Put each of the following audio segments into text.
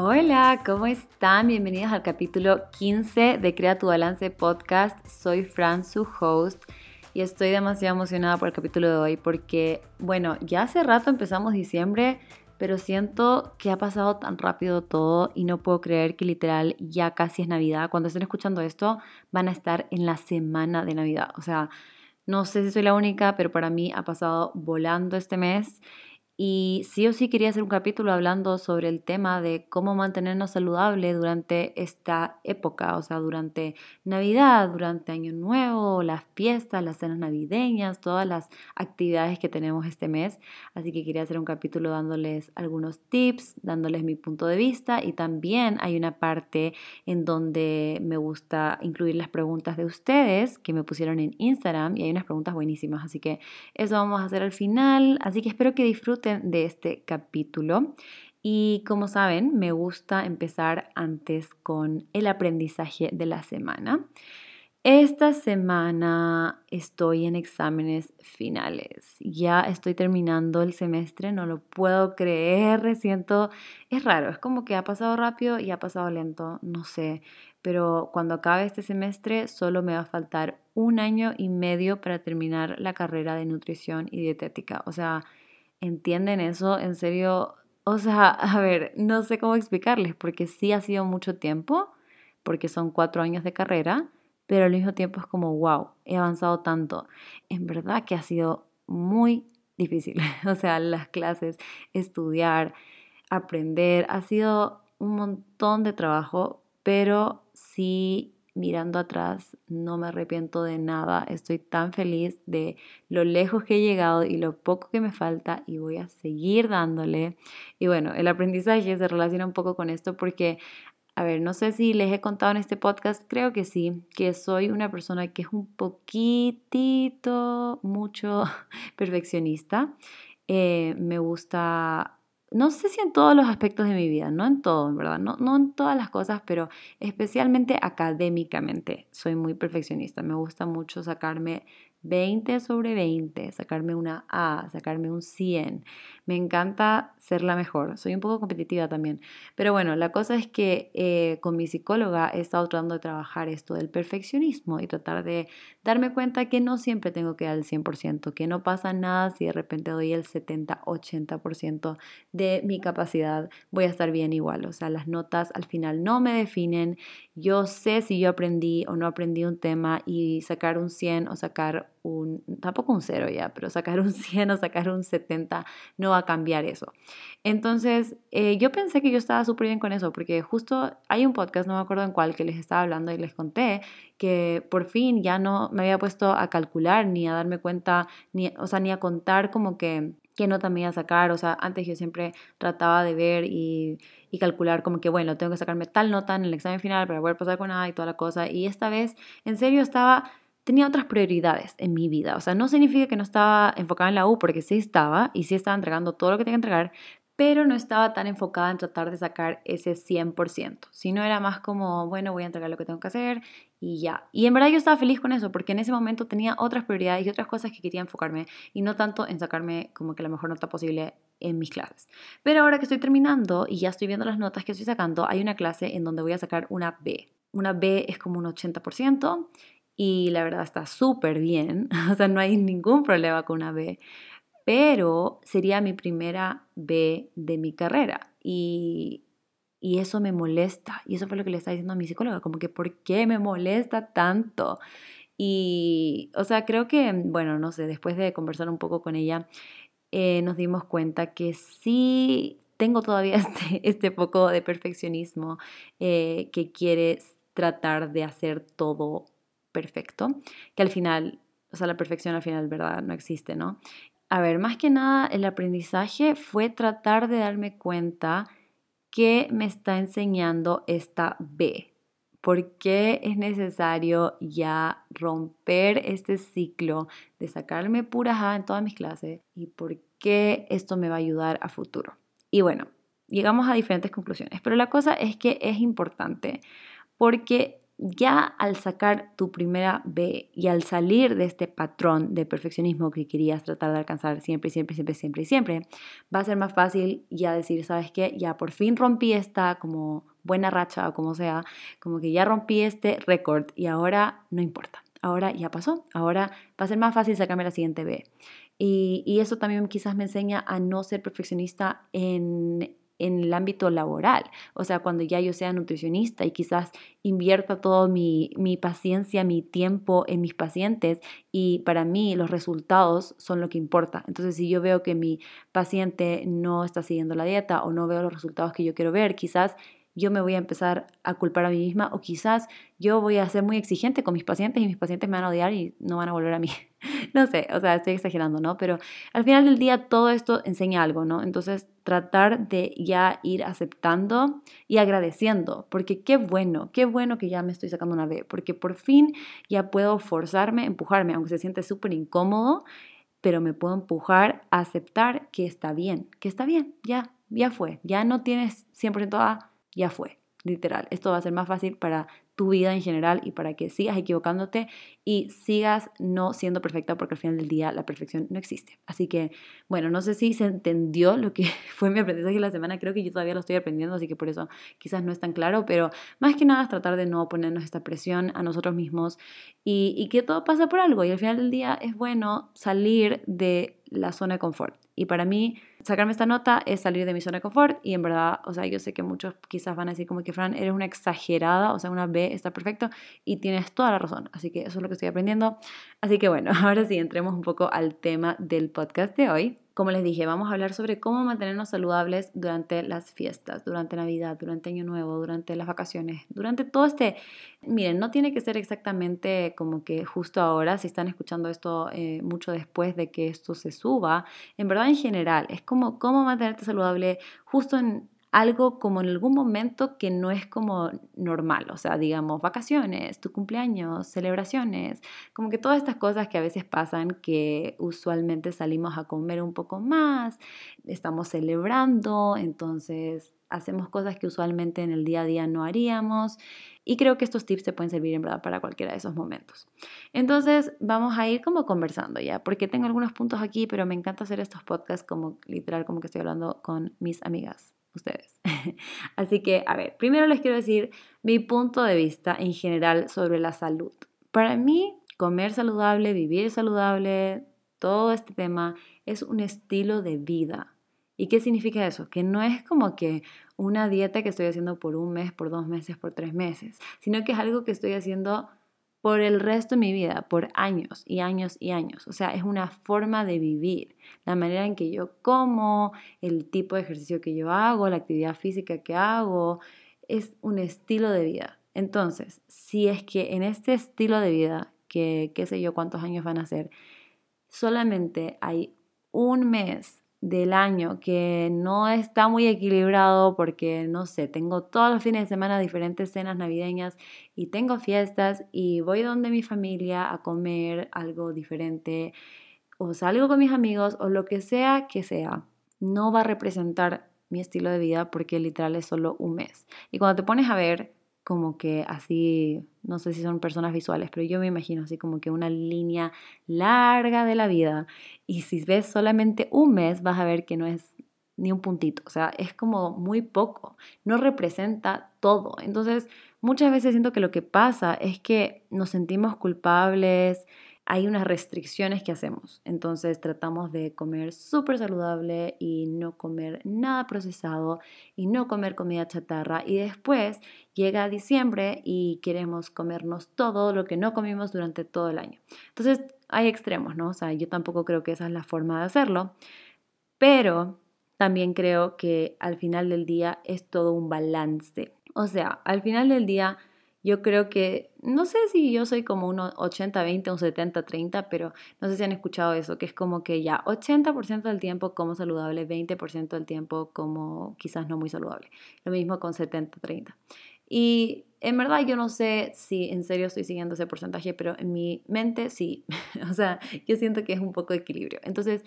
Hola, ¿cómo están? Bienvenidos al capítulo 15 de Crea tu Balance Podcast. Soy Fran, su host, y estoy demasiado emocionada por el capítulo de hoy porque, bueno, ya hace rato empezamos diciembre, pero siento que ha pasado tan rápido todo y no puedo creer que literal ya casi es Navidad. Cuando estén escuchando esto, van a estar en la semana de Navidad. O sea, no sé si soy la única, pero para mí ha pasado volando este mes y sí o sí quería hacer un capítulo hablando sobre el tema de cómo mantenernos saludables durante esta época, o sea, durante Navidad, durante Año Nuevo, las fiestas, las cenas navideñas, todas las actividades que tenemos este mes. Así que quería hacer un capítulo dándoles algunos tips, dándoles mi punto de vista y también hay una parte en donde me gusta incluir las preguntas de ustedes que me pusieron en Instagram y hay unas preguntas buenísimas, así que eso vamos a hacer al final. Así que espero que disfruten de este capítulo. Y como saben, me gusta empezar antes con el aprendizaje de la semana. Esta semana estoy en exámenes finales. Ya estoy terminando el semestre, no lo puedo creer. Siento, es raro, es como que ha pasado rápido y ha pasado lento, no sé. Pero cuando acabe este semestre, solo me va a faltar un año y medio para terminar la carrera de nutrición y dietética. O sea, entienden eso, en serio, o sea, a ver, no sé cómo explicarles, porque sí ha sido mucho tiempo, porque son cuatro años de carrera, pero al mismo tiempo es como, wow, he avanzado tanto. En verdad que ha sido muy difícil, o sea, las clases, estudiar, aprender, ha sido un montón de trabajo, pero sí mirando atrás, no me arrepiento de nada. Estoy tan feliz de lo lejos que he llegado y lo poco que me falta y voy a seguir dándole. Y bueno, el aprendizaje se relaciona un poco con esto porque, a ver, no sé si les he contado en este podcast, creo que sí, que soy una persona que es un poquitito, mucho perfeccionista. Eh, me gusta no sé si en todos los aspectos de mi vida, no en todo, en verdad, no, no en todas las cosas, pero especialmente académicamente soy muy perfeccionista. Me gusta mucho sacarme 20 sobre 20, sacarme una A, sacarme un 100. Me encanta ser la mejor. Soy un poco competitiva también. Pero bueno, la cosa es que eh, con mi psicóloga he estado tratando de trabajar esto del perfeccionismo y tratar de darme cuenta que no siempre tengo que dar el 100%, que no pasa nada si de repente doy el 70, 80% de mi capacidad, voy a estar bien igual. O sea, las notas al final no me definen. Yo sé si yo aprendí o no aprendí un tema y sacar un 100 o sacar un, tampoco un 0 ya, pero sacar un 100 o sacar un 70 no va a cambiar eso. Entonces, eh, yo pensé que yo estaba súper bien con eso, porque justo hay un podcast, no me acuerdo en cuál, que les estaba hablando y les conté que por fin ya no me había puesto a calcular ni a darme cuenta, ni, o sea, ni a contar como que qué nota me iba a sacar. O sea, antes yo siempre trataba de ver y, y, calcular como que, bueno, tengo que sacarme tal nota en el examen final para poder pasar con A y toda la cosa. Y esta vez, en serio, estaba tenía otras prioridades en mi vida. O sea, no significa que no estaba enfocada en la U, porque sí estaba y sí estaba entregando todo lo que tenía que entregar, pero no estaba tan enfocada en tratar de sacar ese 100%, sino era más como, bueno, voy a entregar lo que tengo que hacer y ya. Y en verdad yo estaba feliz con eso, porque en ese momento tenía otras prioridades y otras cosas que quería enfocarme y no tanto en sacarme como que la mejor nota posible en mis clases. Pero ahora que estoy terminando y ya estoy viendo las notas que estoy sacando, hay una clase en donde voy a sacar una B. Una B es como un 80% y la verdad está súper bien, o sea, no hay ningún problema con una B, pero sería mi primera B de mi carrera y, y eso me molesta y eso fue lo que le estaba diciendo a mi psicóloga, como que ¿por qué me molesta tanto? Y, o sea, creo que, bueno, no sé, después de conversar un poco con ella, eh, nos dimos cuenta que sí tengo todavía este, este poco de perfeccionismo eh, que quiere tratar de hacer todo perfecto, que al final, o sea, la perfección al final, ¿verdad? No existe, ¿no? A ver, más que nada, el aprendizaje fue tratar de darme cuenta qué me está enseñando esta B. ¿Por qué es necesario ya romper este ciclo de sacarme puras A en todas mis clases? ¿Y por qué esto me va a ayudar a futuro? Y bueno, llegamos a diferentes conclusiones, pero la cosa es que es importante porque ya al sacar tu primera B y al salir de este patrón de perfeccionismo que querías tratar de alcanzar siempre, siempre, siempre, siempre siempre, va a ser más fácil ya decir, ¿sabes qué? Ya por fin rompí esta como buena racha o como sea, como que ya rompí este récord y ahora no importa. Ahora ya pasó, ahora va a ser más fácil sacarme la siguiente B. Y, y eso también quizás me enseña a no ser perfeccionista en, en el ámbito laboral. O sea, cuando ya yo sea nutricionista y quizás invierta todo mi, mi, paciencia, mi tiempo en mis pacientes y para mí los resultados son lo que importa. Entonces, si yo veo que mi paciente no está siguiendo la dieta o no veo los resultados que yo quiero ver, quizás yo me voy a empezar a culpar a mí misma o quizás yo voy a ser muy exigente con mis pacientes y mis pacientes me van a odiar y no van a volver a mí. no sé, o sea, estoy exagerando, ¿no? Pero al final del día todo esto enseña algo, ¿no? Entonces tratar de ya ir aceptando y agradeciendo, porque qué bueno, qué bueno que ya me estoy sacando una B, porque por fin ya puedo forzarme, empujarme, aunque se siente súper incómodo, pero me puedo empujar a aceptar que está bien, que está bien, ya, ya fue, ya no tienes 100% A ya fue, literal. Esto va a ser más fácil para tu vida en general y para que sigas equivocándote y sigas no siendo perfecta porque al final del día la perfección no existe. Así que, bueno, no sé si se entendió lo que fue mi aprendizaje la semana, creo que yo todavía lo estoy aprendiendo, así que por eso quizás no es tan claro, pero más que nada es tratar de no ponernos esta presión a nosotros mismos y que todo pasa por algo y al final del día es bueno salir de la zona de confort. Y para mí, sacarme esta nota es salir de mi zona de confort y en verdad, o sea, yo sé que muchos quizás van a decir como que, Fran, eres una exagerada, o sea, una B está perfecto y tienes toda la razón. Así que eso es lo que estoy aprendiendo. Así que bueno, ahora sí, entremos un poco al tema del podcast de hoy. Como les dije, vamos a hablar sobre cómo mantenernos saludables durante las fiestas, durante Navidad, durante Año Nuevo, durante las vacaciones, durante todo este... Miren, no tiene que ser exactamente como que justo ahora, si están escuchando esto eh, mucho después de que esto se suba, en verdad en general, es como cómo mantenerte saludable justo en algo como en algún momento que no es como normal, o sea, digamos, vacaciones, tu cumpleaños, celebraciones, como que todas estas cosas que a veces pasan que usualmente salimos a comer un poco más, estamos celebrando, entonces hacemos cosas que usualmente en el día a día no haríamos y creo que estos tips te pueden servir en verdad para cualquiera de esos momentos. Entonces vamos a ir como conversando ya, porque tengo algunos puntos aquí, pero me encanta hacer estos podcasts como literal como que estoy hablando con mis amigas ustedes. Así que, a ver, primero les quiero decir mi punto de vista en general sobre la salud. Para mí, comer saludable, vivir saludable, todo este tema es un estilo de vida. ¿Y qué significa eso? Que no es como que una dieta que estoy haciendo por un mes, por dos meses, por tres meses, sino que es algo que estoy haciendo por el resto de mi vida, por años y años y años. O sea, es una forma de vivir. La manera en que yo como, el tipo de ejercicio que yo hago, la actividad física que hago, es un estilo de vida. Entonces, si es que en este estilo de vida, que qué sé yo cuántos años van a ser, solamente hay un mes del año que no está muy equilibrado porque, no sé, tengo todos los fines de semana diferentes cenas navideñas y tengo fiestas y voy donde mi familia a comer algo diferente o salgo con mis amigos o lo que sea que sea, no va a representar mi estilo de vida porque literal es solo un mes. Y cuando te pones a ver como que así, no sé si son personas visuales, pero yo me imagino así como que una línea larga de la vida. Y si ves solamente un mes, vas a ver que no es ni un puntito, o sea, es como muy poco, no representa todo. Entonces, muchas veces siento que lo que pasa es que nos sentimos culpables, hay unas restricciones que hacemos. Entonces tratamos de comer súper saludable y no comer nada procesado y no comer comida chatarra. Y después llega diciembre y queremos comernos todo lo que no comimos durante todo el año. Entonces hay extremos, ¿no? O sea, yo tampoco creo que esa es la forma de hacerlo. Pero también creo que al final del día es todo un balance. O sea, al final del día yo creo que, no sé si yo soy como un 80-20, un 70-30, pero no sé si han escuchado eso, que es como que ya 80% del tiempo como saludable, 20% del tiempo como quizás no muy saludable. Lo mismo con 70-30. Y en verdad yo no sé si en serio estoy siguiendo ese porcentaje, pero en mi mente sí. o sea, yo siento que es un poco de equilibrio. Entonces,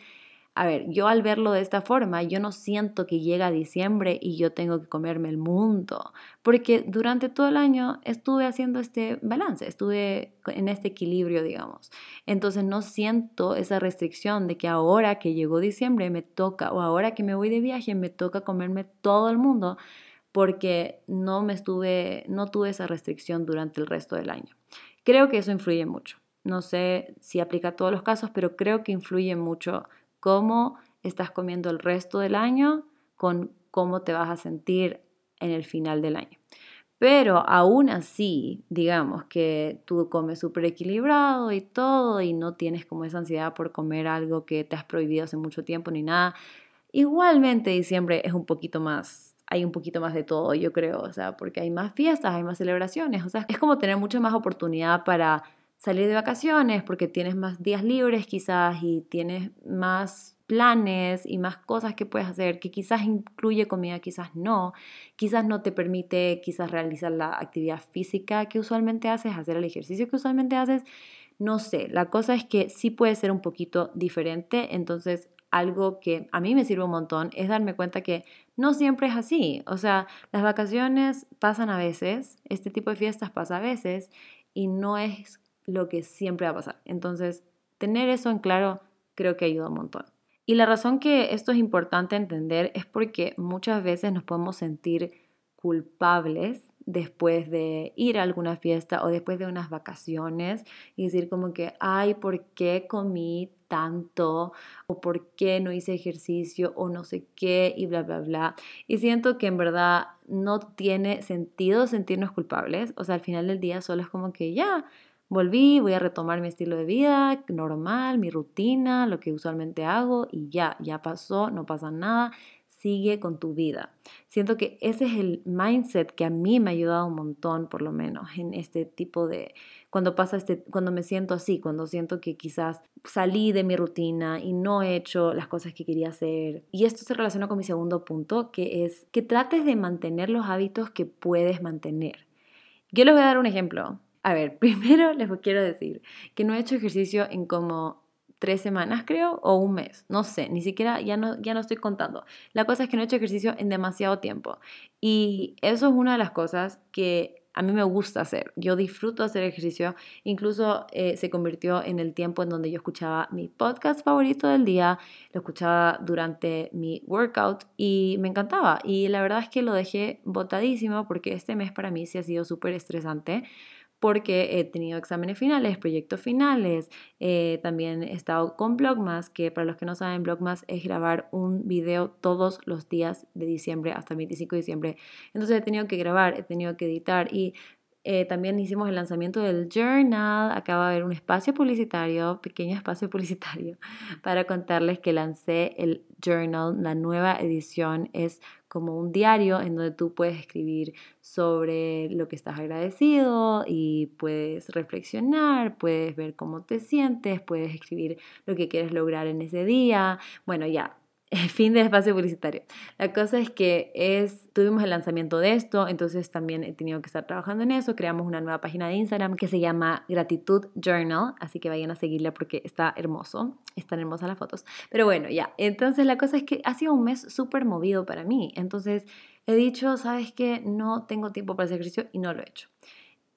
a ver, yo al verlo de esta forma, yo no siento que llega diciembre y yo tengo que comerme el mundo, porque durante todo el año estuve haciendo este balance, estuve en este equilibrio, digamos. Entonces no siento esa restricción de que ahora que llegó diciembre me toca, o ahora que me voy de viaje me toca comerme todo el mundo, porque no me estuve, no tuve esa restricción durante el resto del año. Creo que eso influye mucho. No sé si aplica a todos los casos, pero creo que influye mucho cómo estás comiendo el resto del año con cómo te vas a sentir en el final del año. Pero aún así, digamos que tú comes súper equilibrado y todo y no tienes como esa ansiedad por comer algo que te has prohibido hace mucho tiempo ni nada. Igualmente diciembre es un poquito más, hay un poquito más de todo, yo creo, o sea, porque hay más fiestas, hay más celebraciones, o sea, es como tener mucha más oportunidad para salir de vacaciones porque tienes más días libres quizás y tienes más planes y más cosas que puedes hacer que quizás incluye comida, quizás no, quizás no te permite quizás realizar la actividad física que usualmente haces, hacer el ejercicio que usualmente haces, no sé, la cosa es que sí puede ser un poquito diferente, entonces algo que a mí me sirve un montón es darme cuenta que no siempre es así, o sea, las vacaciones pasan a veces, este tipo de fiestas pasa a veces y no es lo que siempre va a pasar. Entonces, tener eso en claro creo que ayuda un montón. Y la razón que esto es importante entender es porque muchas veces nos podemos sentir culpables después de ir a alguna fiesta o después de unas vacaciones y decir como que, ay, ¿por qué comí tanto? o ¿por qué no hice ejercicio? o no sé qué y bla, bla, bla. Y siento que en verdad no tiene sentido sentirnos culpables. O sea, al final del día solo es como que ya, Volví, voy a retomar mi estilo de vida normal, mi rutina, lo que usualmente hago y ya, ya pasó, no pasa nada, sigue con tu vida. Siento que ese es el mindset que a mí me ha ayudado un montón, por lo menos, en este tipo de, cuando pasa este, cuando me siento así, cuando siento que quizás salí de mi rutina y no he hecho las cosas que quería hacer. Y esto se relaciona con mi segundo punto, que es que trates de mantener los hábitos que puedes mantener. Yo les voy a dar un ejemplo. A ver, primero les quiero decir que no he hecho ejercicio en como tres semanas, creo, o un mes, no sé, ni siquiera, ya no, ya no estoy contando. La cosa es que no he hecho ejercicio en demasiado tiempo. Y eso es una de las cosas que a mí me gusta hacer. Yo disfruto hacer ejercicio. Incluso eh, se convirtió en el tiempo en donde yo escuchaba mi podcast favorito del día. Lo escuchaba durante mi workout y me encantaba. Y la verdad es que lo dejé botadísimo porque este mes para mí sí ha sido súper estresante porque he tenido exámenes finales, proyectos finales, eh, también he estado con Blogmas, que para los que no saben, Blogmas es grabar un video todos los días de diciembre hasta el 25 de diciembre. Entonces he tenido que grabar, he tenido que editar y eh, también hicimos el lanzamiento del journal. Acaba de haber un espacio publicitario, pequeño espacio publicitario, para contarles que lancé el journal. La nueva edición es como un diario en donde tú puedes escribir sobre lo que estás agradecido y puedes reflexionar, puedes ver cómo te sientes, puedes escribir lo que quieres lograr en ese día. Bueno, ya, fin de espacio publicitario. La cosa es que es, tuvimos el lanzamiento de esto, entonces también he tenido que estar trabajando en eso. Creamos una nueva página de Instagram que se llama Gratitud Journal, así que vayan a seguirla porque está hermoso, están hermosas las fotos. Pero bueno, ya, entonces la cosa es que ha sido un mes súper movido para mí. Entonces he dicho, ¿sabes qué? No tengo tiempo para hacer ejercicio y no lo he hecho.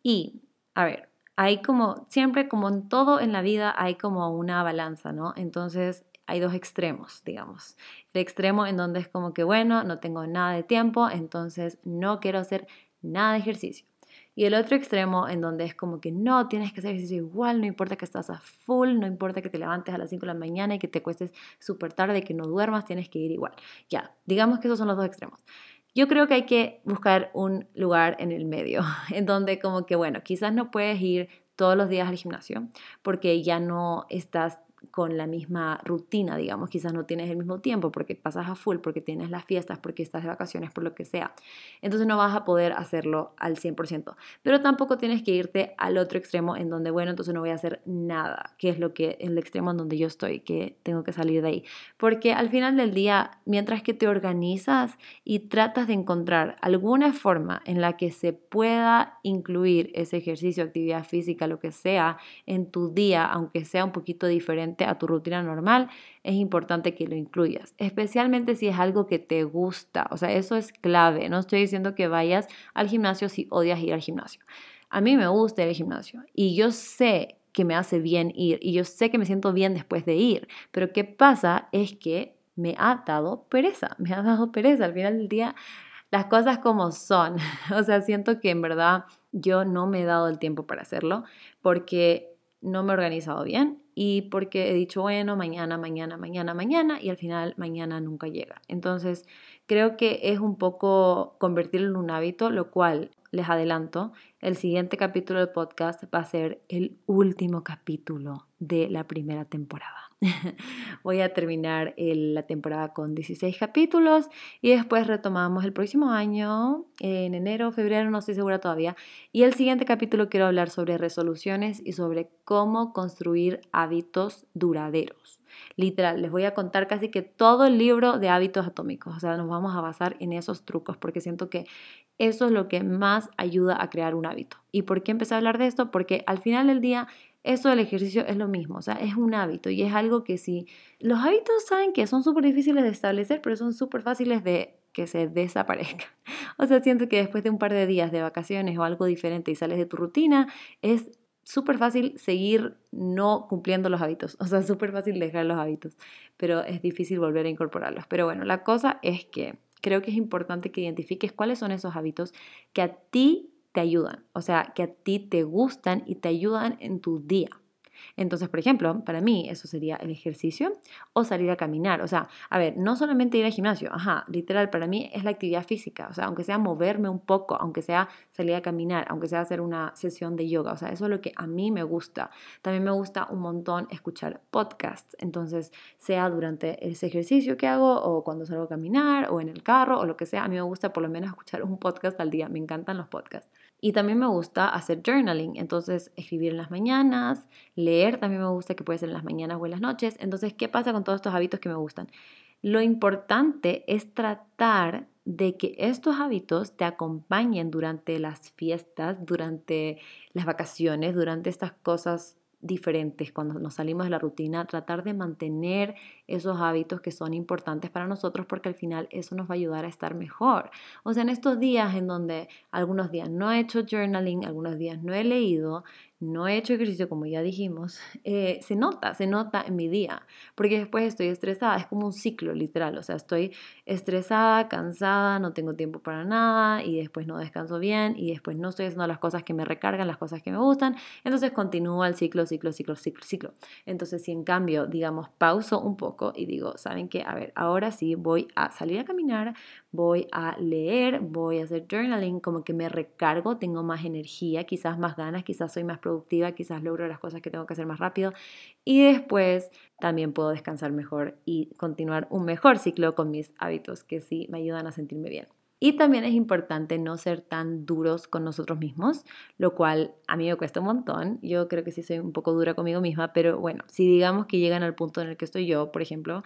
Y, a ver, hay como, siempre como en todo en la vida hay como una balanza, ¿no? Entonces hay dos extremos, digamos. El extremo en donde es como que, bueno, no tengo nada de tiempo, entonces no quiero hacer nada de ejercicio. Y el otro extremo en donde es como que no, tienes que hacer ejercicio igual, no importa que estás a full, no importa que te levantes a las 5 de la mañana y que te cuestes súper tarde, que no duermas, tienes que ir igual. Ya, digamos que esos son los dos extremos. Yo creo que hay que buscar un lugar en el medio, en donde como que, bueno, quizás no puedes ir todos los días al gimnasio porque ya no estás con la misma rutina, digamos, quizás no tienes el mismo tiempo porque pasas a full, porque tienes las fiestas, porque estás de vacaciones, por lo que sea. Entonces no vas a poder hacerlo al 100%, pero tampoco tienes que irte al otro extremo en donde, bueno, entonces no voy a hacer nada, que es lo que el extremo en donde yo estoy, que tengo que salir de ahí. Porque al final del día, mientras que te organizas y tratas de encontrar alguna forma en la que se pueda incluir ese ejercicio, actividad física, lo que sea, en tu día, aunque sea un poquito diferente, a tu rutina normal, es importante que lo incluyas, especialmente si es algo que te gusta, o sea, eso es clave, no estoy diciendo que vayas al gimnasio si odias ir al gimnasio. A mí me gusta ir al gimnasio y yo sé que me hace bien ir y yo sé que me siento bien después de ir, pero ¿qué pasa? Es que me ha dado pereza, me ha dado pereza al final del día las cosas como son. O sea, siento que en verdad yo no me he dado el tiempo para hacerlo porque no me he organizado bien y porque he dicho, bueno, mañana, mañana, mañana, mañana y al final mañana nunca llega. Entonces, creo que es un poco convertirlo en un hábito, lo cual les adelanto, el siguiente capítulo del podcast va a ser el último capítulo de la primera temporada. Voy a terminar la temporada con 16 capítulos y después retomamos el próximo año, en enero, febrero, no estoy segura todavía. Y el siguiente capítulo quiero hablar sobre resoluciones y sobre cómo construir hábitos duraderos. Literal, les voy a contar casi que todo el libro de hábitos atómicos. O sea, nos vamos a basar en esos trucos porque siento que eso es lo que más ayuda a crear un hábito. ¿Y por qué empecé a hablar de esto? Porque al final del día, eso del ejercicio es lo mismo. O sea, es un hábito y es algo que si los hábitos saben que son súper difíciles de establecer, pero son súper fáciles de que se desaparezcan. O sea, siento que después de un par de días de vacaciones o algo diferente y sales de tu rutina, es súper fácil seguir no cumpliendo los hábitos, o sea, súper fácil dejar los hábitos, pero es difícil volver a incorporarlos. Pero bueno, la cosa es que creo que es importante que identifiques cuáles son esos hábitos que a ti te ayudan, o sea, que a ti te gustan y te ayudan en tu día. Entonces, por ejemplo, para mí eso sería el ejercicio o salir a caminar. O sea, a ver, no solamente ir al gimnasio, ajá, literal, para mí es la actividad física. O sea, aunque sea moverme un poco, aunque sea salir a caminar, aunque sea hacer una sesión de yoga. O sea, eso es lo que a mí me gusta. También me gusta un montón escuchar podcasts. Entonces, sea durante ese ejercicio que hago o cuando salgo a caminar o en el carro o lo que sea, a mí me gusta por lo menos escuchar un podcast al día. Me encantan los podcasts. Y también me gusta hacer journaling, entonces escribir en las mañanas, leer también me gusta que puede ser en las mañanas o en las noches. Entonces, ¿qué pasa con todos estos hábitos que me gustan? Lo importante es tratar de que estos hábitos te acompañen durante las fiestas, durante las vacaciones, durante estas cosas diferentes cuando nos salimos de la rutina, tratar de mantener esos hábitos que son importantes para nosotros porque al final eso nos va a ayudar a estar mejor. O sea, en estos días en donde algunos días no he hecho journaling, algunos días no he leído, no he hecho ejercicio como ya dijimos, eh, se nota, se nota en mi día, porque después estoy estresada, es como un ciclo literal, o sea, estoy estresada, cansada, no tengo tiempo para nada y después no descanso bien y después no estoy haciendo las cosas que me recargan, las cosas que me gustan, entonces continúa el ciclo, ciclo, ciclo, ciclo, ciclo. Entonces, si en cambio, digamos, pauso un poco y digo, ¿saben qué? A ver, ahora sí voy a salir a caminar, voy a leer, voy a hacer journaling, como que me recargo, tengo más energía, quizás más ganas, quizás soy más productiva, quizás logro las cosas que tengo que hacer más rápido y después también puedo descansar mejor y continuar un mejor ciclo con mis hábitos que sí me ayudan a sentirme bien. Y también es importante no ser tan duros con nosotros mismos, lo cual a mí me cuesta un montón. Yo creo que sí soy un poco dura conmigo misma, pero bueno, si digamos que llegan al punto en el que estoy yo, por ejemplo,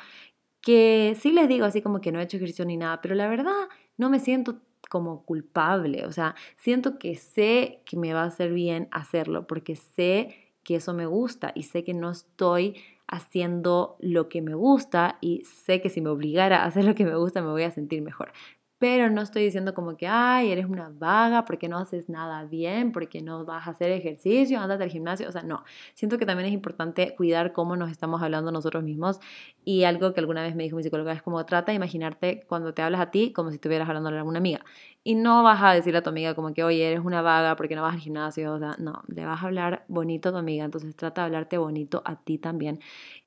que sí les digo así como que no he hecho ejercicio ni nada, pero la verdad no me siento como culpable, o sea, siento que sé que me va a hacer bien hacerlo porque sé que eso me gusta y sé que no estoy haciendo lo que me gusta y sé que si me obligara a hacer lo que me gusta me voy a sentir mejor pero no estoy diciendo como que, ay, eres una vaga porque no haces nada bien, porque no vas a hacer ejercicio, andate al gimnasio, o sea, no. Siento que también es importante cuidar cómo nos estamos hablando nosotros mismos y algo que alguna vez me dijo mi psicóloga es como trata de imaginarte cuando te hablas a ti como si estuvieras hablando a alguna amiga y no vas a decirle a tu amiga como que, oye, eres una vaga porque no vas al gimnasio, o sea, no, le vas a hablar bonito a tu amiga, entonces trata de hablarte bonito a ti también.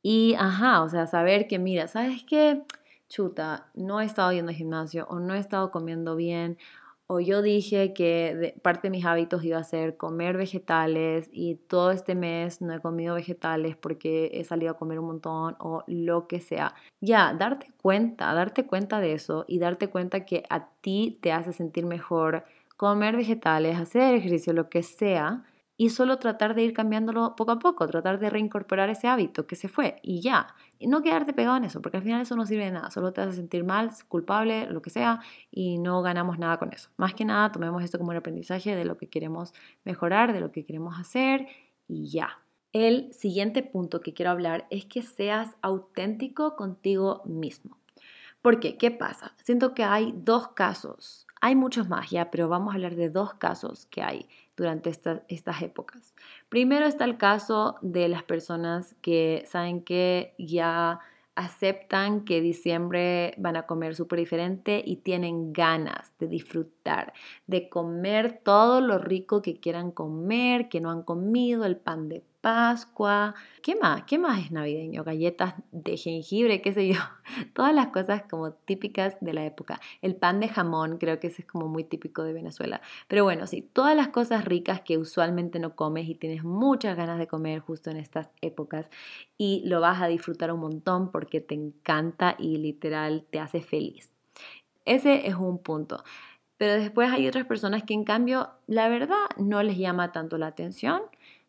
Y, ajá, o sea, saber que, mira, ¿sabes qué? Chuta, no he estado yendo al gimnasio o no he estado comiendo bien o yo dije que parte de mis hábitos iba a ser comer vegetales y todo este mes no he comido vegetales porque he salido a comer un montón o lo que sea. Ya, darte cuenta, darte cuenta de eso y darte cuenta que a ti te hace sentir mejor comer vegetales, hacer ejercicio, lo que sea, y solo tratar de ir cambiándolo poco a poco, tratar de reincorporar ese hábito que se fue y ya. Y no quedarte pegado en eso, porque al final eso no sirve de nada, solo te hace sentir mal, culpable, lo que sea, y no ganamos nada con eso. Más que nada, tomemos esto como un aprendizaje de lo que queremos mejorar, de lo que queremos hacer y ya. El siguiente punto que quiero hablar es que seas auténtico contigo mismo. ¿Por qué? ¿Qué pasa? Siento que hay dos casos. Hay muchos más ya, pero vamos a hablar de dos casos que hay durante estas épocas. Primero está el caso de las personas que saben que ya aceptan que diciembre van a comer súper diferente y tienen ganas de disfrutar, de comer todo lo rico que quieran comer, que no han comido, el pan de Pascua. ¿Qué más? ¿Qué más es navideño? Galletas de jengibre, qué sé yo. Todas las cosas como típicas de la época. El pan de jamón, creo que ese es como muy típico de Venezuela. Pero bueno, sí, todas las cosas ricas que usualmente no comes y tienes muchas ganas de comer justo en estas épocas y lo vas a disfrutar un montón porque te encanta y literal te hace feliz. Ese es un punto. Pero después hay otras personas que en cambio la verdad no les llama tanto la atención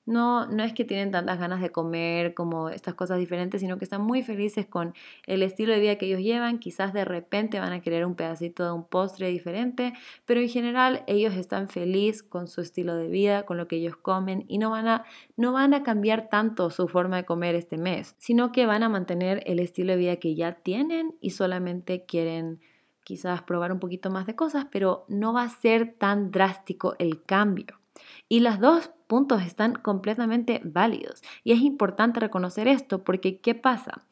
no, no es que tienen tantas ganas de comer como estas cosas diferentes, sino que están muy felices con el estilo de vida que ellos llevan. Quizás de repente van a querer un pedacito de un postre diferente, pero en general ellos están felices con su estilo de vida, con lo que ellos comen y no van a, no van a cambiar tanto su forma de comer este mes, sino que van a mantener el estilo de vida que ya tienen y solamente quieren quizás probar un poquito más de cosas, pero no va a ser tan drástico el cambio. Y las dos puntos están completamente válidos. Y es importante reconocer esto porque ¿qué pasa?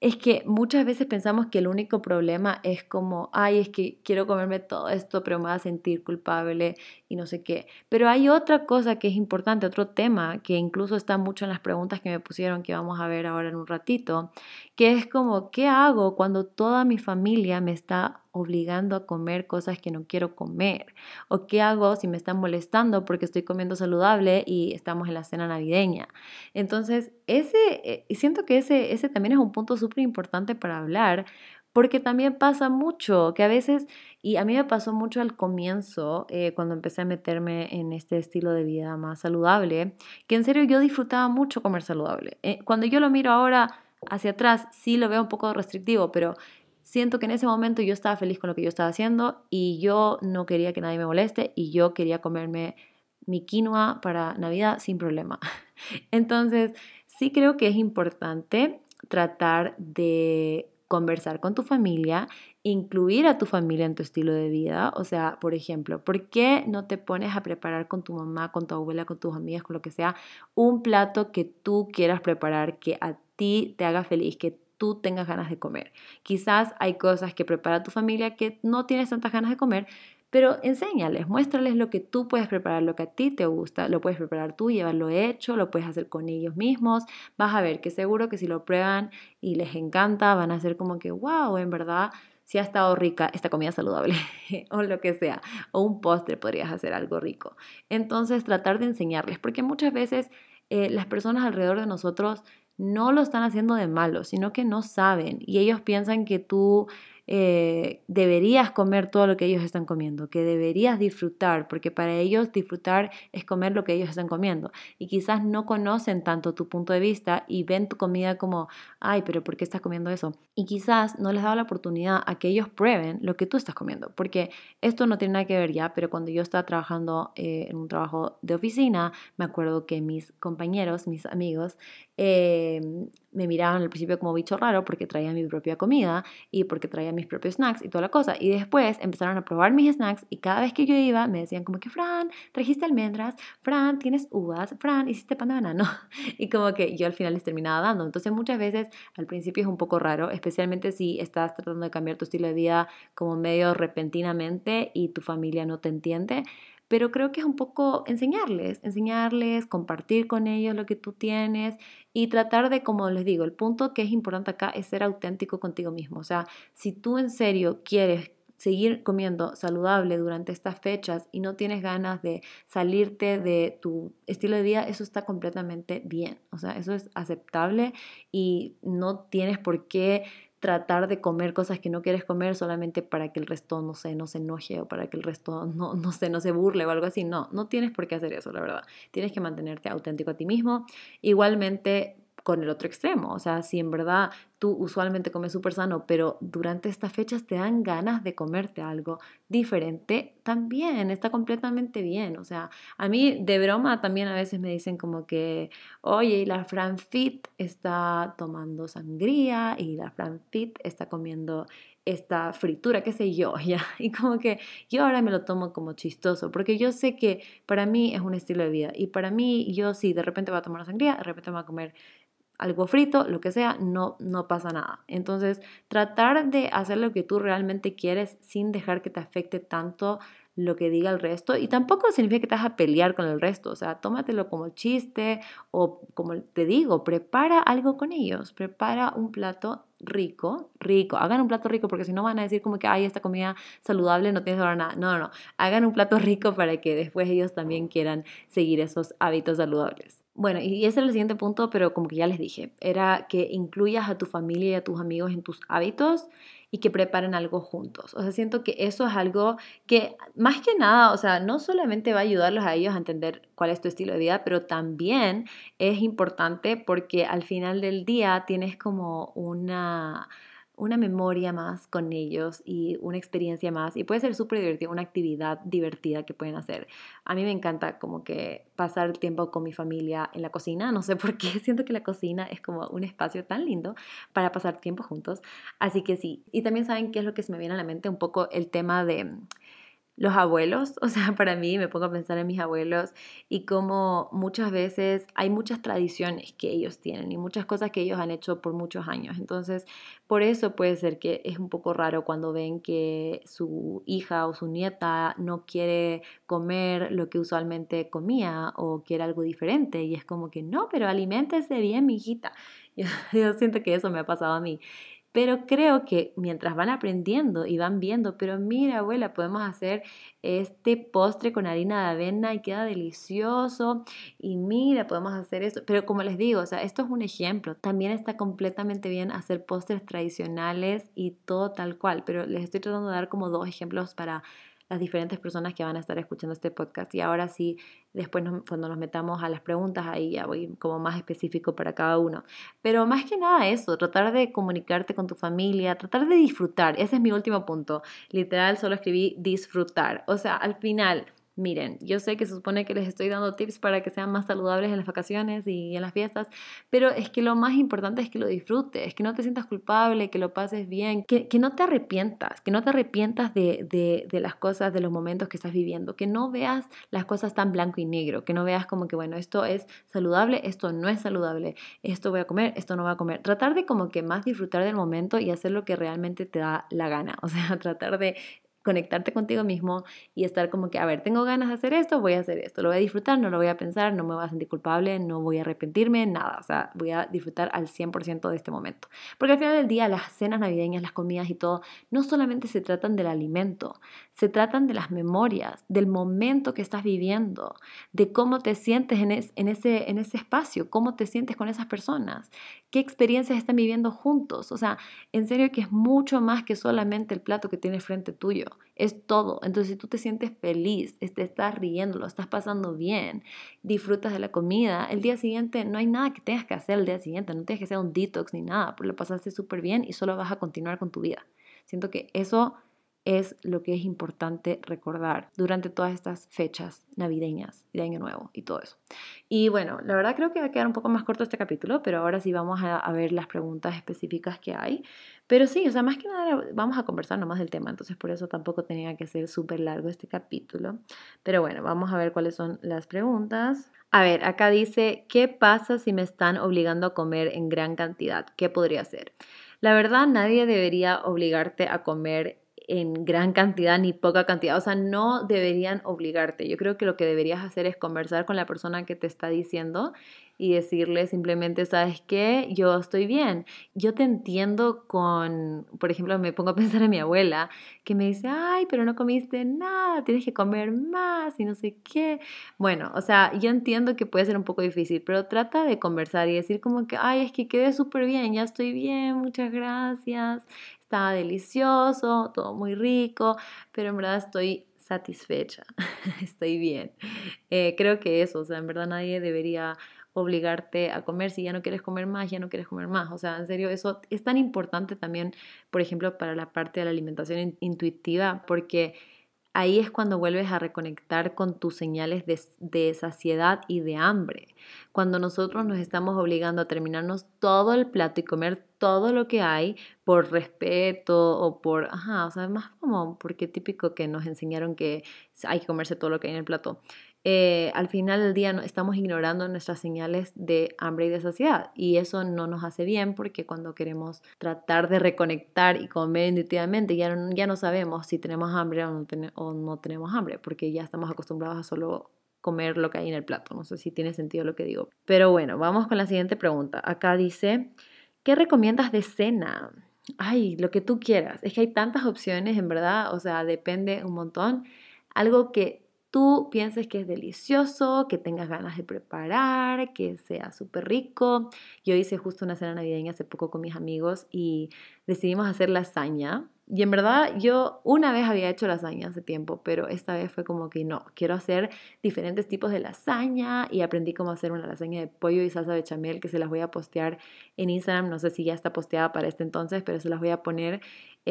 es que muchas veces pensamos que el único problema es como, ay, es que quiero comerme todo esto, pero me voy a sentir culpable y no sé qué. Pero hay otra cosa que es importante, otro tema que incluso está mucho en las preguntas que me pusieron, que vamos a ver ahora en un ratito, que es como, ¿qué hago cuando toda mi familia me está obligando a comer cosas que no quiero comer? ¿O qué hago si me están molestando porque estoy comiendo saludable y estamos en la cena navideña? Entonces, ese, eh, siento que ese, ese también es un punto súper importante para hablar, porque también pasa mucho, que a veces, y a mí me pasó mucho al comienzo, eh, cuando empecé a meterme en este estilo de vida más saludable, que en serio yo disfrutaba mucho comer saludable. Eh, cuando yo lo miro ahora hacia atrás, sí lo veo un poco restrictivo, pero siento que en ese momento yo estaba feliz con lo que yo estaba haciendo y yo no quería que nadie me moleste y yo quería comerme mi quinoa para Navidad sin problema. Entonces, sí creo que es importante tratar de conversar con tu familia, incluir a tu familia en tu estilo de vida. O sea, por ejemplo, ¿por qué no te pones a preparar con tu mamá, con tu abuela, con tus amigas, con lo que sea, un plato que tú quieras preparar, que a ti te haga feliz, que tú tengas ganas de comer. Quizás hay cosas que prepara tu familia que no tienes tantas ganas de comer, pero enséñales, muéstrales lo que tú puedes preparar, lo que a ti te gusta, lo puedes preparar tú, llevarlo hecho, lo puedes hacer con ellos mismos. Vas a ver que seguro que si lo prueban y les encanta, van a ser como que, wow, en verdad, si ha estado rica esta comida saludable o lo que sea, o un postre podrías hacer algo rico. Entonces, tratar de enseñarles, porque muchas veces eh, las personas alrededor de nosotros no lo están haciendo de malo, sino que no saben y ellos piensan que tú eh, deberías comer todo lo que ellos están comiendo, que deberías disfrutar, porque para ellos disfrutar es comer lo que ellos están comiendo. Y quizás no conocen tanto tu punto de vista y ven tu comida como, ay, pero ¿por qué estás comiendo eso? Y quizás no les da la oportunidad a que ellos prueben lo que tú estás comiendo, porque esto no tiene nada que ver ya, pero cuando yo estaba trabajando eh, en un trabajo de oficina, me acuerdo que mis compañeros, mis amigos, eh, me miraban al principio como bicho raro porque traía mi propia comida y porque traía mis propios snacks y toda la cosa. Y después empezaron a probar mis snacks y cada vez que yo iba me decían como que, Fran, trajiste almendras, Fran, tienes uvas, Fran, hiciste pan de banano. Y como que yo al final les terminaba dando. Entonces muchas veces al principio es un poco raro, especialmente si estás tratando de cambiar tu estilo de vida como medio repentinamente y tu familia no te entiende pero creo que es un poco enseñarles, enseñarles, compartir con ellos lo que tú tienes y tratar de, como les digo, el punto que es importante acá es ser auténtico contigo mismo. O sea, si tú en serio quieres seguir comiendo saludable durante estas fechas y no tienes ganas de salirte de tu estilo de vida, eso está completamente bien. O sea, eso es aceptable y no tienes por qué tratar de comer cosas que no quieres comer solamente para que el resto no se, no se enoje o para que el resto no, no, se, no se burle o algo así. No, no tienes por qué hacer eso, la verdad. Tienes que mantenerte auténtico a ti mismo. Igualmente con el otro extremo, o sea, si en verdad tú usualmente comes súper sano, pero durante estas fechas te dan ganas de comerte algo diferente, también está completamente bien. O sea, a mí de broma también a veces me dicen como que, oye, la Fran Fit está tomando sangría y la Fran Fit está comiendo esta fritura, qué sé yo, ya. Y como que yo ahora me lo tomo como chistoso, porque yo sé que para mí es un estilo de vida y para mí yo sí, de repente voy a tomar sangría, de repente voy a comer algo frito, lo que sea, no, no pasa nada. Entonces, tratar de hacer lo que tú realmente quieres sin dejar que te afecte tanto lo que diga el resto y tampoco significa que te vas a pelear con el resto, o sea, tómatelo como chiste o como te digo, prepara algo con ellos, prepara un plato rico, rico, hagan un plato rico porque si no van a decir como que, ay, esta comida saludable no tiene sabor nada, no, no, no, hagan un plato rico para que después ellos también quieran seguir esos hábitos saludables. Bueno, y ese es el siguiente punto, pero como que ya les dije, era que incluyas a tu familia y a tus amigos en tus hábitos y que preparen algo juntos. O sea, siento que eso es algo que más que nada, o sea, no solamente va a ayudarlos a ellos a entender cuál es tu estilo de vida, pero también es importante porque al final del día tienes como una una memoria más con ellos y una experiencia más. Y puede ser súper divertido, una actividad divertida que pueden hacer. A mí me encanta como que pasar tiempo con mi familia en la cocina. No sé por qué, siento que la cocina es como un espacio tan lindo para pasar tiempo juntos. Así que sí. Y también saben qué es lo que se me viene a la mente, un poco el tema de los abuelos, o sea, para mí me pongo a pensar en mis abuelos y como muchas veces hay muchas tradiciones que ellos tienen y muchas cosas que ellos han hecho por muchos años. Entonces, por eso puede ser que es un poco raro cuando ven que su hija o su nieta no quiere comer lo que usualmente comía o quiere algo diferente y es como que no, pero aliméntese bien, mi hijita. Yo siento que eso me ha pasado a mí. Pero creo que mientras van aprendiendo y van viendo, pero mira abuela, podemos hacer este postre con harina de avena y queda delicioso. Y mira, podemos hacer esto. Pero como les digo, o sea, esto es un ejemplo. También está completamente bien hacer postres tradicionales y todo tal cual. Pero les estoy tratando de dar como dos ejemplos para las diferentes personas que van a estar escuchando este podcast. Y ahora sí, después cuando nos metamos a las preguntas, ahí ya voy como más específico para cada uno. Pero más que nada eso, tratar de comunicarte con tu familia, tratar de disfrutar. Ese es mi último punto. Literal, solo escribí disfrutar. O sea, al final Miren, yo sé que se supone que les estoy dando tips para que sean más saludables en las vacaciones y en las fiestas, pero es que lo más importante es que lo disfrutes, que no te sientas culpable, que lo pases bien, que, no te arrepientas, que no te arrepientas de, de, las cosas, de los momentos que estás viviendo, que no veas las cosas tan blanco y negro, que no veas como que, bueno, esto es saludable, esto no es saludable, esto voy a comer, esto no voy a comer. Tratar de como que más disfrutar del momento y hacer lo que realmente te da la gana, o sea, tratar de conectarte contigo mismo y estar como que, a ver, tengo ganas de hacer esto, voy a hacer esto, lo voy a disfrutar, no lo voy a pensar, no me voy a sentir culpable, no voy a arrepentirme, nada, o sea, voy a disfrutar al 100% de este momento. Porque al final del día las cenas navideñas, las comidas y todo, no solamente se tratan del alimento, se tratan de las memorias, del momento que estás viviendo, de cómo te sientes en, en, ese, en ese espacio, cómo te sientes con esas personas, qué experiencias están viviendo juntos, o sea, en serio que es mucho más que solamente el plato que tienes frente tuyo es todo. Entonces, si tú te sientes feliz, te estás riendo, lo estás pasando bien, disfrutas de la comida, el día siguiente no hay nada que tengas que hacer el día siguiente, no tienes que hacer un detox ni nada, porque lo pasaste súper bien y solo vas a continuar con tu vida. Siento que eso es lo que es importante recordar durante todas estas fechas navideñas de Año Nuevo y todo eso. Y bueno, la verdad creo que va a quedar un poco más corto este capítulo, pero ahora sí vamos a, ver las preguntas específicas que hay. Pero sí, o sea, más que nada vamos a conversar nomás del tema, entonces por eso tampoco tenía que ser súper largo este capítulo. Pero bueno, vamos a ver cuáles son las preguntas. A ver, acá dice, ¿qué pasa si me están obligando a comer en gran cantidad? ¿Qué podría hacer? La verdad, nadie debería obligarte a comer en gran cantidad ni poca cantidad. O sea, no deberían obligarte. Yo creo que lo que deberías hacer es conversar con la persona que te está diciendo y decirle simplemente, ¿sabes qué? Yo estoy bien. Yo te entiendo con, por ejemplo, me pongo a pensar en mi abuela, que me dice, ay, pero no comiste nada, tienes que comer más y no sé qué. Bueno, o sea, yo entiendo que puede ser un poco difícil, pero trata de conversar y decir como que, ay, es que quedé súper bien, ya estoy bien, muchas gracias, estaba delicioso, todo muy rico, pero en verdad estoy satisfecha, estoy bien. Eh, creo que eso, o sea, en verdad nadie debería obligarte a comer si ya no quieres comer más, ya no quieres comer más. O sea, en serio, eso es tan importante también, por ejemplo, para la parte de la alimentación intuitiva, porque ahí es cuando vuelves a reconectar con tus señales de, saciedad y de hambre. Cuando nosotros nos estamos obligando a terminarnos todo el plato y comer todo lo que hay por respeto o por, ajá, o sea, más como porque típico que nos enseñaron que hay que comerse todo lo que hay en el plato. Eh, al final del día estamos ignorando nuestras señales de hambre y de saciedad y eso no nos hace bien porque cuando queremos tratar de reconectar y comer intuitivamente ya no, ya no sabemos si tenemos hambre o no, o no tenemos hambre porque ya estamos acostumbrados a solo comer lo que hay en el plato. No sé si tiene sentido lo que digo. Pero bueno, vamos con la siguiente pregunta. Acá dice, ¿qué recomiendas de cena? Ay, lo que tú quieras. Es que hay tantas opciones, en verdad. O sea, depende un montón. Algo que tú pienses que es delicioso, que tengas ganas de preparar, que sea súper rico. Yo hice justo una cena navideña hace poco con mis amigos y decidimos hacer lasaña. Y en verdad yo una vez había hecho lasaña hace tiempo, pero esta vez fue como que no, quiero hacer diferentes tipos de lasaña y aprendí cómo hacer una lasaña de pollo y salsa bechamel que se las voy a postear en Instagram. No sé si ya está posteada para este entonces, pero se las voy a poner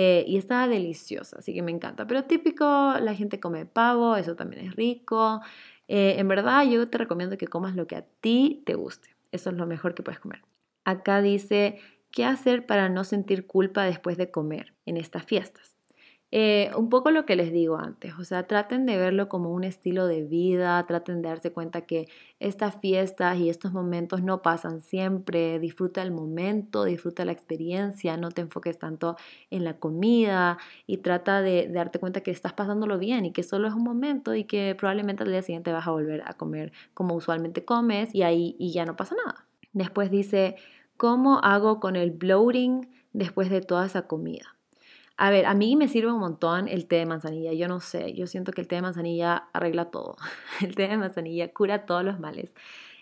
eh, y estaba deliciosa, así que me encanta. Pero típico, la gente come pavo, eso también es rico. Eh, en verdad yo te recomiendo que comas lo que a ti te guste. Eso es lo mejor que puedes comer. Acá dice ¿Qué hacer para no sentir culpa después de comer en estas fiestas? Eh, un poco lo que les digo antes, o sea, traten de verlo como un estilo de vida, traten de darse cuenta que estas fiestas y estos momentos no pasan siempre, disfruta el momento, disfruta la experiencia, no te enfoques tanto en la comida y trata de, darte cuenta que estás pasándolo bien y que solo es un momento y que probablemente al día siguiente vas a volver a comer como usualmente comes y ahí y ya no pasa nada. Después dice, ¿Cómo hago con el bloating después de toda esa comida? A ver, a mí me sirve un montón el té de manzanilla. Yo no sé, yo siento que el té de manzanilla arregla todo. El té de manzanilla cura todos los males.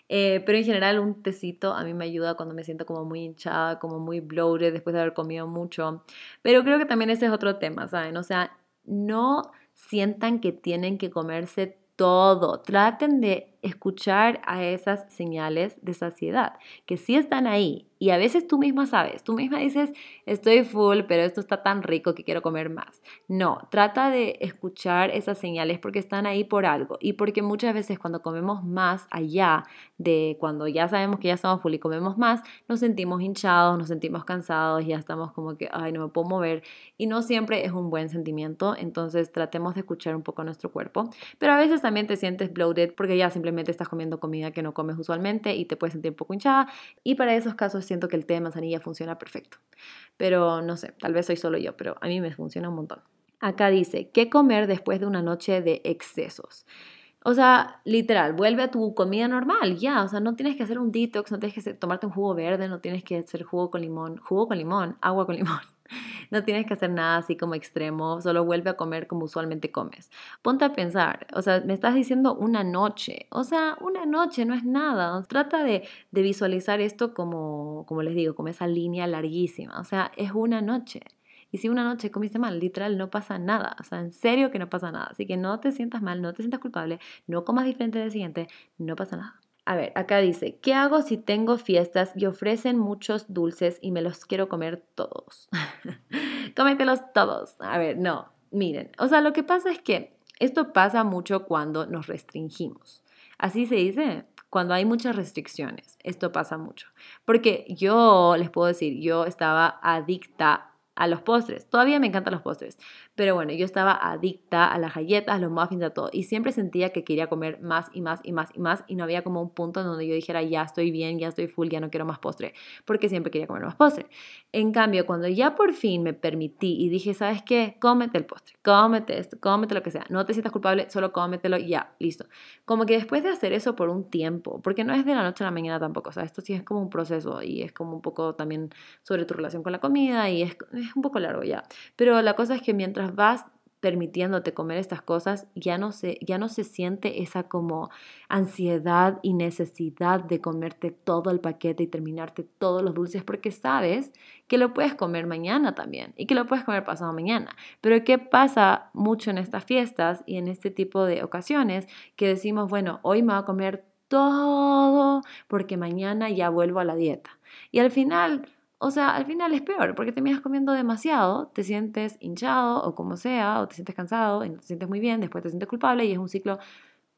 Eh, pero en general un tecito a mí me ayuda cuando me siento como muy hinchada, como muy bloated después de haber comido mucho. Pero creo que también ese es otro tema, ¿saben? O sea, no sientan que tienen que comerse todo. Traten de escuchar a esas señales de saciedad, que sí están ahí y a veces tú misma sabes, tú misma dices, estoy full, pero esto está tan rico que quiero comer más. No, trata de escuchar esas señales porque están ahí por algo y porque muchas veces cuando comemos más allá de cuando ya sabemos que ya estamos full y comemos más, nos sentimos hinchados, nos sentimos cansados, ya estamos como que, ay, no me puedo mover y no siempre es un buen sentimiento, entonces tratemos de escuchar un poco nuestro cuerpo, pero a veces también te sientes bloated porque ya simplemente estás comiendo comida que no comes usualmente y te puedes sentir un poco hinchada y para esos casos siento que el té de manzanilla funciona perfecto. Pero no sé, tal vez soy solo yo, pero a mí me funciona un montón. Acá dice, ¿qué comer después de una noche de excesos? O sea, literal, vuelve a tu comida normal, ya. O sea, no tienes que hacer un detox, no tienes que tomarte un jugo verde, no tienes que hacer jugo con limón, jugo con limón, agua con limón. No tienes que hacer nada así como extremo, solo vuelve a comer como usualmente comes. Ponte a pensar, o sea, me estás diciendo una noche, o sea, una noche no es nada. Trata de, de visualizar esto como, como les digo, como esa línea larguísima, o sea, es una noche. Y si una noche comiste mal, literal, no pasa nada. O sea, en serio que no pasa nada. Así que no te sientas mal, no te sientas culpable, no comas diferente del siguiente, no pasa nada. A ver, acá dice, ¿qué hago si tengo fiestas y ofrecen muchos dulces y me los quiero comer todos? Cómetelos todos. A ver, no, miren, o sea, lo que pasa es que esto pasa mucho cuando nos restringimos. Así se dice, cuando hay muchas restricciones, esto pasa mucho. Porque yo les puedo decir, yo estaba adicta a los postres. Todavía me encantan los postres, pero bueno, yo estaba adicta a las galletas, a los muffins, a todo. Y siempre sentía que quería comer más y más y más y más. Y no había como un punto donde yo dijera, ya estoy bien, ya estoy full, ya no quiero más postre. Porque siempre quería comer más postre. En cambio, cuando ya por fin me permití y dije, ¿sabes qué? Cómete el postre, cómete esto, cómete lo que sea. No te sientas culpable, solo cómetelo y ya, listo. Como que después de hacer eso por un tiempo, porque no es de la noche a la mañana tampoco. O sea, esto sí es como un proceso y es como un poco también sobre tu relación con la comida y es un poco largo ya. Pero la cosa es que mientras vas permitiéndote comer estas cosas, ya no se, ya no se siente esa como ansiedad y necesidad de comerte todo el paquete y terminarte todos los dulces porque sabes que lo puedes comer mañana también y que lo puedes comer pasado mañana. Pero ¿qué pasa mucho en estas fiestas y en este tipo de ocasiones que decimos, bueno, hoy me voy a comer todo porque mañana ya vuelvo a la dieta. Y al final, o sea, al final es peor porque te miras comiendo demasiado, te sientes hinchado o como sea, o te sientes cansado y te sientes muy bien, después te sientes culpable y es un ciclo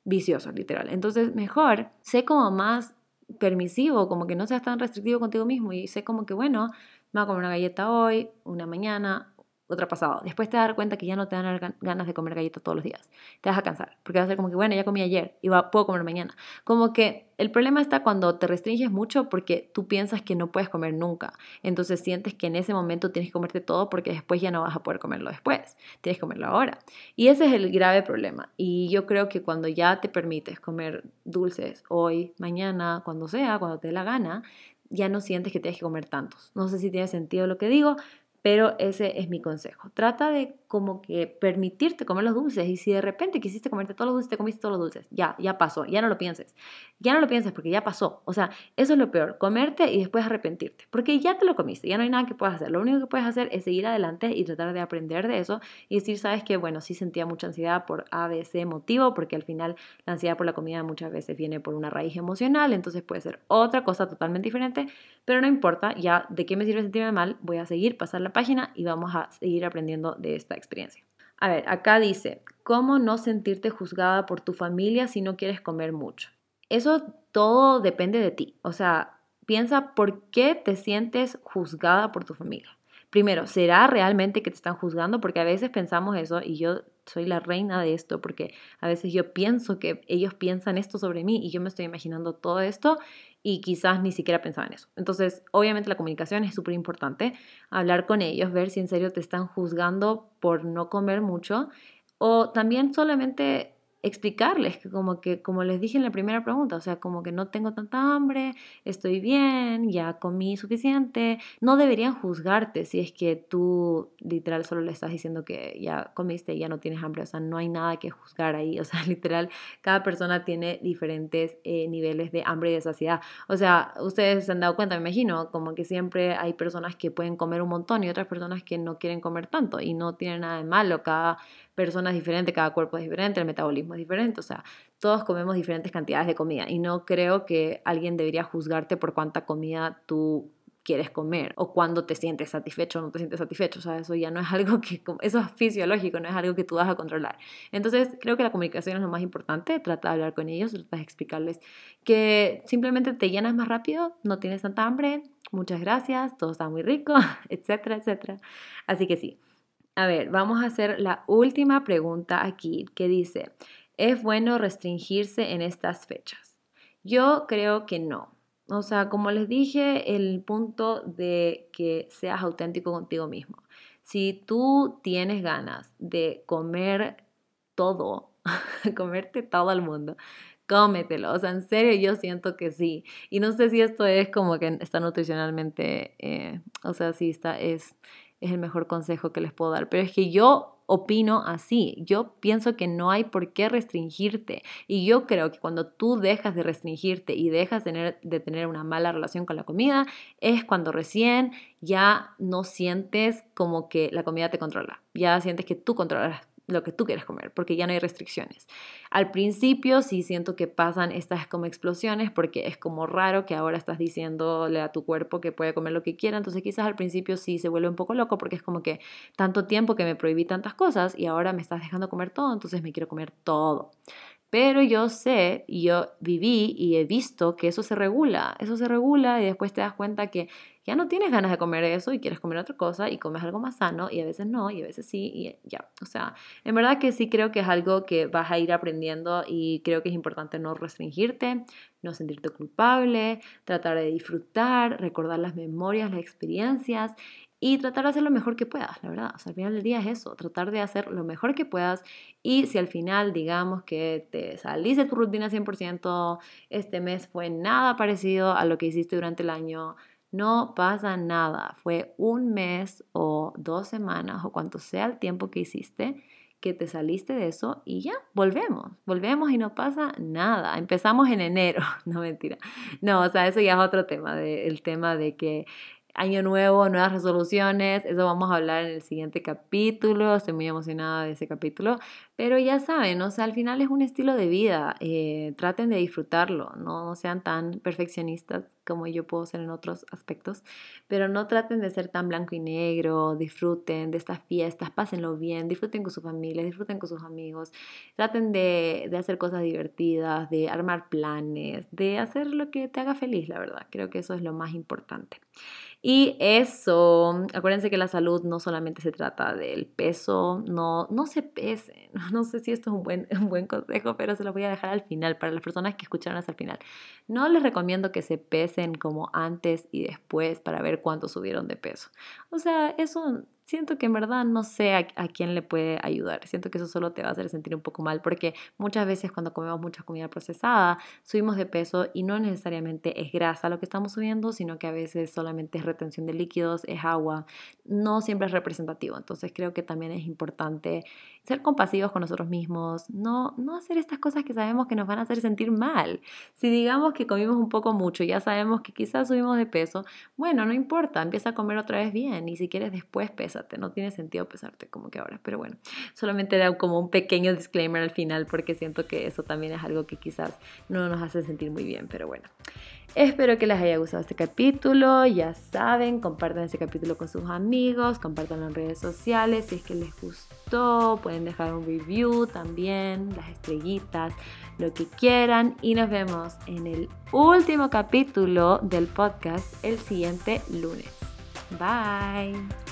vicioso, literal. Entonces, mejor sé como más permisivo, como que no seas tan restrictivo contigo mismo y sé como que, bueno, me voy a comer una galleta hoy, una mañana, otra pasado. Después te vas a dar cuenta que ya no te dan ganas de comer galletas todos los días. Te vas a cansar, porque vas a ser como que, bueno, ya comí ayer y puedo comer mañana. Como que el problema está cuando te restringes mucho porque tú piensas que no puedes comer nunca. Entonces sientes que en ese momento tienes que comerte todo porque después ya no vas a poder comerlo después. Tienes que comerlo ahora. Y ese es el grave problema. Y yo creo que cuando ya te permites comer dulces hoy, mañana, cuando sea, cuando te dé la gana, ya no sientes que tienes que comer tantos. No sé si tiene sentido lo que digo, pero ese es mi consejo. Trata de como que permitirte comer los dulces y si de repente quisiste comerte todos los dulces, te comiste todos los dulces. Ya, ya pasó, ya no lo pienses. Ya no lo pienses porque ya pasó. O sea, eso es lo peor, comerte y después arrepentirte, porque ya te lo comiste, ya no hay nada que puedas hacer. Lo único que puedes hacer es seguir adelante y tratar de aprender de eso y decir, sabes que, bueno, sí sentía mucha ansiedad por A, B, C motivo, porque al final la ansiedad por la comida muchas veces viene por una raíz emocional, entonces puede ser otra cosa totalmente diferente, pero no importa, ya de qué me sirve sentirme mal, voy a seguir, pasar la página y vamos a seguir aprendiendo de esta experiencia. A ver, acá dice, ¿cómo no sentirte juzgada por tu familia si no quieres comer mucho? Eso todo depende de ti. O sea, piensa por qué te sientes juzgada por tu familia. Primero, ¿será realmente que te están juzgando? Porque a veces pensamos eso y yo soy la reina de esto porque a veces yo pienso que ellos piensan esto sobre mí y yo me estoy imaginando todo esto y quizás ni siquiera pensaba en eso. Entonces, obviamente la comunicación es súper importante, hablar con ellos, ver si en serio te están juzgando por no comer mucho o también solamente explicarles que como que, como les dije en la primera pregunta, o sea, como que no tengo tanta hambre, estoy bien, ya comí suficiente, no deberían juzgarte si es que tú literal solo le estás diciendo que ya comiste y ya no tienes hambre, o sea, no hay nada que juzgar ahí, o sea, literal, cada persona tiene diferentes eh, niveles de hambre y de saciedad, o sea, ustedes se han dado cuenta, me imagino, como que siempre hay personas que pueden comer un montón y otras personas que no quieren comer tanto y no tiene nada de malo, cada persona es diferente, cada cuerpo es diferente, el metabolismo es diferente, o sea, todos comemos diferentes cantidades de comida y no creo que alguien debería juzgarte por cuánta comida tú quieres comer o cuando te sientes satisfecho o no te sientes satisfecho. O sea, eso ya no es algo que, eso es fisiológico, no es algo que tú vas a controlar. Entonces, creo que la comunicación es lo más importante. Trata de hablar con ellos, trata de explicarles que simplemente te llenas más rápido, no tienes tanta hambre, muchas gracias, todo está muy rico, etcétera, etcétera. Así que sí, a ver, vamos a hacer la última pregunta aquí que dice, ¿es bueno restringirse en estas fechas? Yo creo que no. O sea, como les dije, el punto de que seas auténtico contigo mismo. Si tú tienes ganas de comer todo, comerte todo el mundo, cómetelo. O sea, en serio yo siento que sí. Y no sé si esto es como que está nutricionalmente, eh, o sea, si está, es es el mejor consejo que les puedo dar. Pero es que yo opino así. Yo pienso que no hay por qué restringirte. Y yo creo que cuando tú dejas de restringirte y dejas de tener, de tener una mala relación con la comida, es cuando recién ya no sientes como que la comida te controla. Ya sientes que tú controlas lo que tú quieres comer, porque ya no hay restricciones. Al principio sí siento que pasan estas como explosiones, porque es como raro que ahora estás diciéndole a tu cuerpo que puede comer lo que quiera, entonces quizás al principio sí se vuelve un poco loco, porque es como que tanto tiempo que me prohibí tantas cosas y ahora me estás dejando comer todo, entonces me quiero comer todo. Pero yo sé, y yo viví y he visto que eso se regula, eso se regula y después te das cuenta que ya no tienes ganas de comer eso y quieres comer otra cosa y comes algo más sano y a veces no y a veces sí y ya. O sea, en verdad que sí creo que es algo que vas a ir aprendiendo y creo que es importante no restringirte, no sentirte culpable, tratar de disfrutar, recordar las memorias, las experiencias y tratar de hacer lo mejor que puedas, la verdad. O sea, al final del día es eso, tratar de hacer lo mejor que puedas y si al final digamos que te saliste de tu rutina 100%, este mes fue nada parecido a lo que hiciste durante el año, no pasa nada. Fue un mes o dos semanas o cuanto sea el tiempo que hiciste que te saliste de eso y ya, volvemos, volvemos y no pasa nada. Empezamos en enero, no mentira. No, o sea, eso ya es otro tema, el tema de que año nuevo, nuevas resoluciones, eso vamos a hablar en el siguiente capítulo, estoy muy emocionada de ese capítulo, pero ya saben, o sea, al final es un estilo de vida, eh, traten de disfrutarlo, no sean tan perfeccionistas como yo puedo ser en otros aspectos, pero no traten de ser tan blanco y negro, disfruten de estas fiestas, pásenlo bien, disfruten con su familia, disfruten con sus amigos, traten de, de hacer cosas divertidas, de armar planes, de hacer lo que te haga feliz, la verdad, creo que eso es lo más importante. Y eso, acuérdense que la salud no solamente se trata del peso, no, no se pesen. No sé si esto es un buen, un buen consejo, pero se lo voy a dejar al final para las personas que escucharon hasta el final. No les recomiendo que se pesen como antes y después para ver cuánto subieron de peso. O sea, eso siento que en verdad no sé a, quién le puede ayudar. Siento que eso solo te va a hacer sentir un poco mal porque muchas veces cuando comemos mucha comida procesada subimos de peso y no necesariamente es grasa lo que estamos subiendo, sino que a veces solamente es retención de líquidos, es agua. No siempre es representativo. Entonces creo que también es importante ser compasivos con nosotros mismos, no, no hacer estas cosas que sabemos que nos van a hacer sentir mal. Si digamos que comimos un poco mucho, ya sabemos que quizás subimos de peso, bueno, no importa, empieza a comer otra vez bien y si quieres después no tiene sentido pesarte como que ahora, pero bueno, solamente era como un pequeño disclaimer al final porque siento que eso también es algo que quizás no nos hace sentir muy bien, pero bueno. Espero que les haya gustado este capítulo. Ya saben, compartan este capítulo con sus amigos, compartan en redes sociales si es que les gustó. Pueden dejar un review también, las estrellitas, lo que quieran. Y nos vemos en el último capítulo del podcast el siguiente lunes. Bye.